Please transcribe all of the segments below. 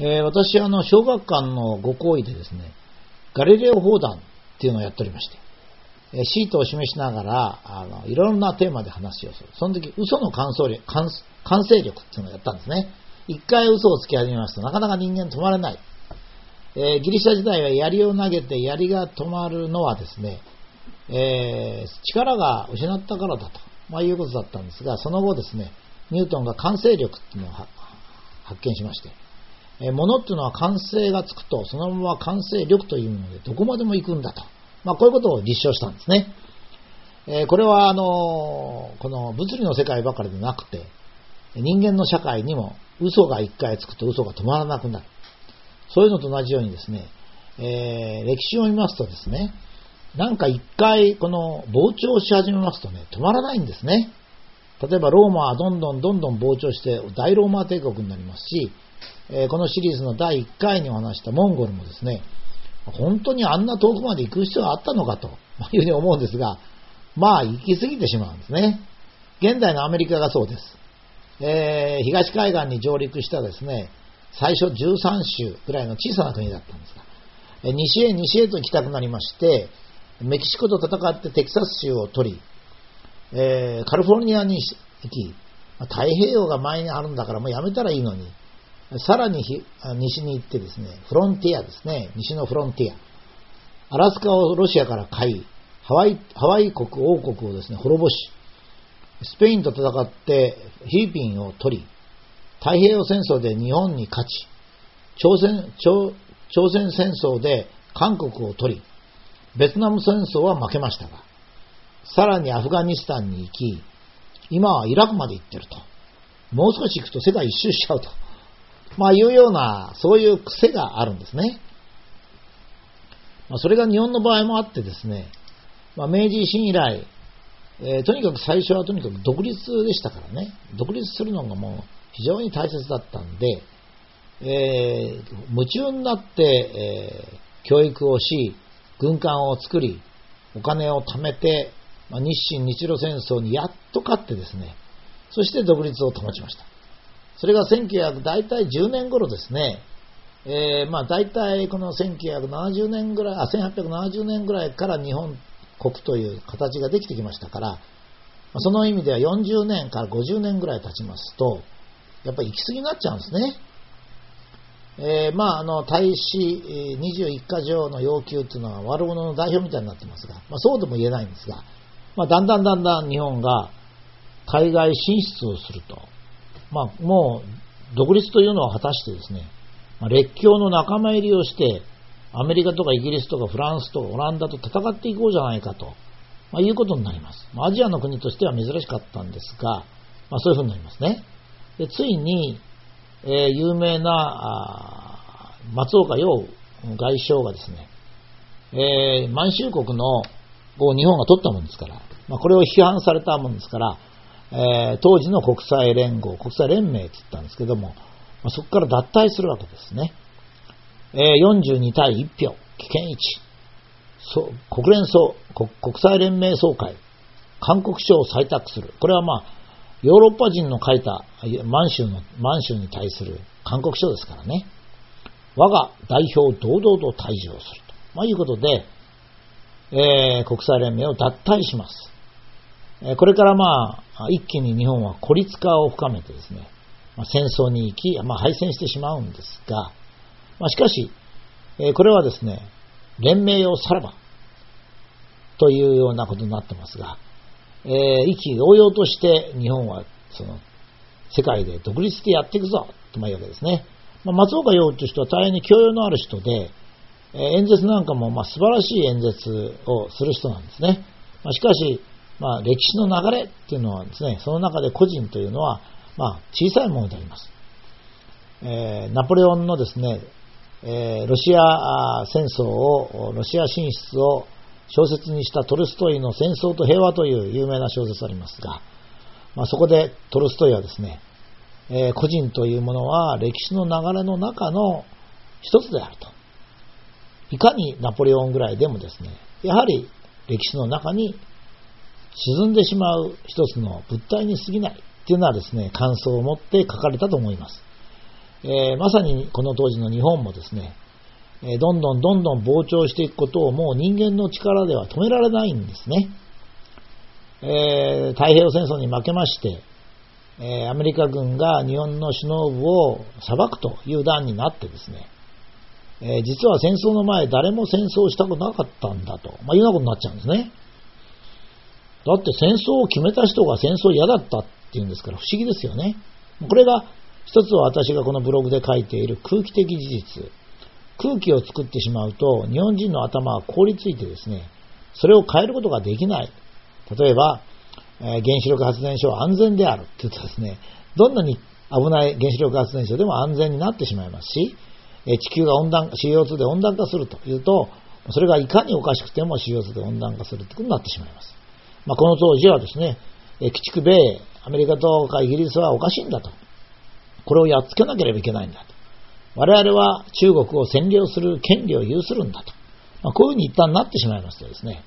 えー、私はあの小学館のご講義でですね、ガリレオ砲弾っていうのをやっておりまして、え、シートを示しながらあのいろんなテーマで話をする。その時、嘘の感想力感感性力っていうのをやったんですね。一回嘘をつき始めますとなかなか人間止まれない。えー、ギリシャ時代は槍を投げて槍が止まるのはですね、えー、力が失ったからだと、まあ、いうことだったんですが、その後ですね、ニュートンが感性力っていうのを発見しまして、えー、物っていうのは感性がつくと、そのまま感性力というものでどこまでも行くんだと、まあ、こういうことを立証したんですね。えー、これはあのこの物理の世界ばかりでなくて、人間の社会にも嘘が一回つくと嘘が止まらなくなる。そういうのと同じようにですね、えー、歴史を見ますとですね、なんか一回この膨張し始めますとね、止まらないんですね。例えばローマはどんどんどんどん膨張して大ローマ帝国になりますし、えー、このシリーズの第1回にお話したモンゴルもですね、本当にあんな遠くまで行く必要があったのかと いうふうに思うんですが、まあ行き過ぎてしまうんですね。現代のアメリカがそうです。えー、東海岸に上陸したですね、最初13州ぐらいの小さな国だったんですが、西へ西へと行きたくなりまして、メキシコと戦ってテキサス州を取り、えー、カリフォルニアに行き、太平洋が前にあるんだからもうやめたらいいのに、さらに西に行ってですね、フロンティアですね、西のフロンティア。アラスカをロシアから買い、ハワイハワイ国王国をですね、滅ぼし、スペインと戦ってフィリピンを取り、太平洋戦争で日本に勝ち、朝鮮朝朝鮮戦争で韓国を取り、ベトナム戦争は負けましたが、さらにアフガニスタンに行き、今はイラクまで行ってると。もう少し行くと世界一周しちゃうと。まあいうような、そういう癖があるんですね。まあ、それが日本の場合もあってですね、まあ、明治維新以来、えー、とにかく最初はとにかく独立でしたからね、独立するのがもう非常に大切だったんで、えー、夢中になって、えー、教育をし、軍艦を作り、お金を貯めて、まあ、日清日露戦争にやっと勝ってですね、そして独立を保ちました。それが1900、大体10年頃ですね、えー、まあ大体この1970年ぐらい、あ、1870年ぐらいから日本国という形ができてきましたから、その意味では40年から50年ぐらい経ちますと、やっぱり行き過ぎになっちゃうんですね。えー、まあ、あの、大使21か条の要求っていうのは悪者の代表みたいになってますが、まあ、そうとも言えないんですが、まあ、だんだんだんだん日本が海外進出をすると、まあ、もう独立というのを果たしてですね、まあ、列強の仲間入りをして、アメリカとかイギリスとかフランスとかオランダと戦っていこうじゃないかと、まあ、いうことになります。アジアの国としては珍しかったんですが、まあ、そういうふうになりますね。でついに、えー、有名な松岡洋外相がですね、えー、満州国のを日本が取ったもんですから、まあ、これを批判されたもんですから、えー、当時の国際連合、国際連盟って言ったんですけども、まあ、そこから脱退するわけですね。えー、42対1票、危険1。国連総国、国際連盟総会、韓国書を採択する。これはまあ、ヨーロッパ人の書いた満州の、満州に対する勧告書ですからね。我が代表を堂々と退場すると。まあ、いうことで、えー、国際連盟を脱退します。えー、これからまあ、一気に日本は孤立化を深めてですね、戦争に行き、まあ、敗戦してしまうんですが、まあ、しかし、これはですね、連盟をさらば、というようなことになってますが、えー、意気揚々として日本はその世界で独立してやっていくぞというわけですね。まあ、松岡洋という人は大変に教養のある人で、えー、演説なんかもまあ素晴らしい演説をする人なんですね。まあ、しかし、まあ、歴史の流れっていうのはですね、その中で個人というのは、まあ、小さいものであります。えー、ナポレオンのですね、えー、ロシア戦争を、ロシア進出を小説にしたトルストイの戦争と平和という有名な小説ありますが、まあ、そこでトルストイはですね、えー、個人というものは歴史の流れの中の一つであると。いかにナポレオンぐらいでもですね、やはり歴史の中に沈んでしまう一つの物体に過ぎないっていうのはですね、感想を持って書かれたと思います。えー、まさにこの当時の日本もですね、え、どんどんどんどん膨張していくことをもう人間の力では止められないんですね。えー、太平洋戦争に負けまして、えアメリカ軍が日本の首脳部を裁くという段になってですね、え実は戦争の前誰も戦争したくなかったんだと、まあ、いうようなことになっちゃうんですね。だって戦争を決めた人が戦争嫌だったっていうんですから不思議ですよね。これが一つは私がこのブログで書いている空気的事実。空気を作ってしまうと日本人の頭は凍りついてですね、それを変えることができない。例えば、えー、原子力発電所は安全であるって言うとですね、どんなに危ない原子力発電所でも安全になってしまいますし、え、地球が温暖、CO2 で温暖化するというと、それがいかにおかしくても CO2 で温暖化するということになってしまいます。まあ、この当時はですね、鬼畜米、アメリカとかイギリスはおかしいんだと。これをやっつけなければいけないんだと。我々は中国を占領する権利を有するんだと。まあ、こういうふうに一旦なってしまいますとですね、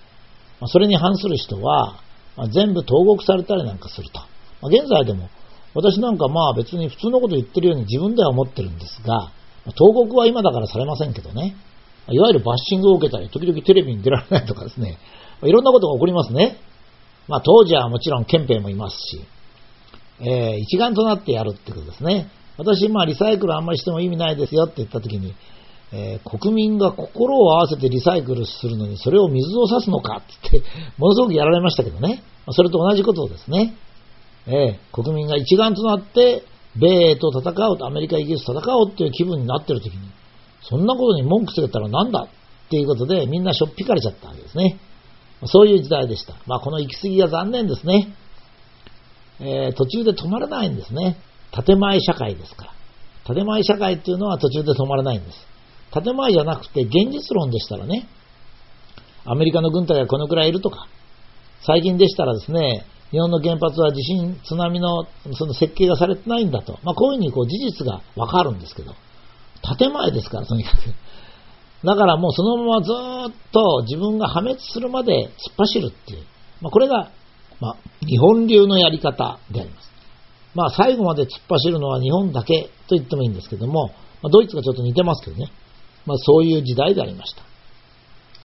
まあ、それに反する人は、まあ、全部投獄されたりなんかすると。まあ、現在でも、私なんかまあ別に普通のこと言ってるように自分では思ってるんですが、投獄は今だからされませんけどね、いわゆるバッシングを受けたり、時々テレビに出られないとかですね、いろんなことが起こりますね。まあ当時はもちろん憲兵もいますし、えー、一丸となってやるってことですね。私、まあリサイクルあんまりしても意味ないですよって言ったときに、えー、国民が心を合わせてリサイクルするのにそれを水を差すのかってって、ものすごくやられましたけどね。それと同じことですね。えー、国民が一丸となって、米英と戦おうと、アメリカ、イギリスと戦おうっていう気分になってる時に、そんなことに文句つけたらなんだっていうことでみんなしょっぴかれちゃったわけですね。そういう時代でした。まあこの行き過ぎが残念ですね。えー、途中で止まらないんですね。建前社会ですから。建前社会っていうのは途中で止まらないんです。建前じゃなくて現実論でしたらね、アメリカの軍隊がこのくらいいるとか、最近でしたらですね、日本の原発は地震、津波のその設計がされてないんだと、まあ、こういうふうにこう事実がわかるんですけど、建前ですから、とにかく。だからもうそのままずっと自分が破滅するまで突っ走るっていう、まあ、これが、まあ、日本流のやり方であります。まあ、最後まで突っ走るのは日本だけと言ってもいいんですけども、まあ、ドイツがちょっと似てますけどね。まあ、そういう時代でありました。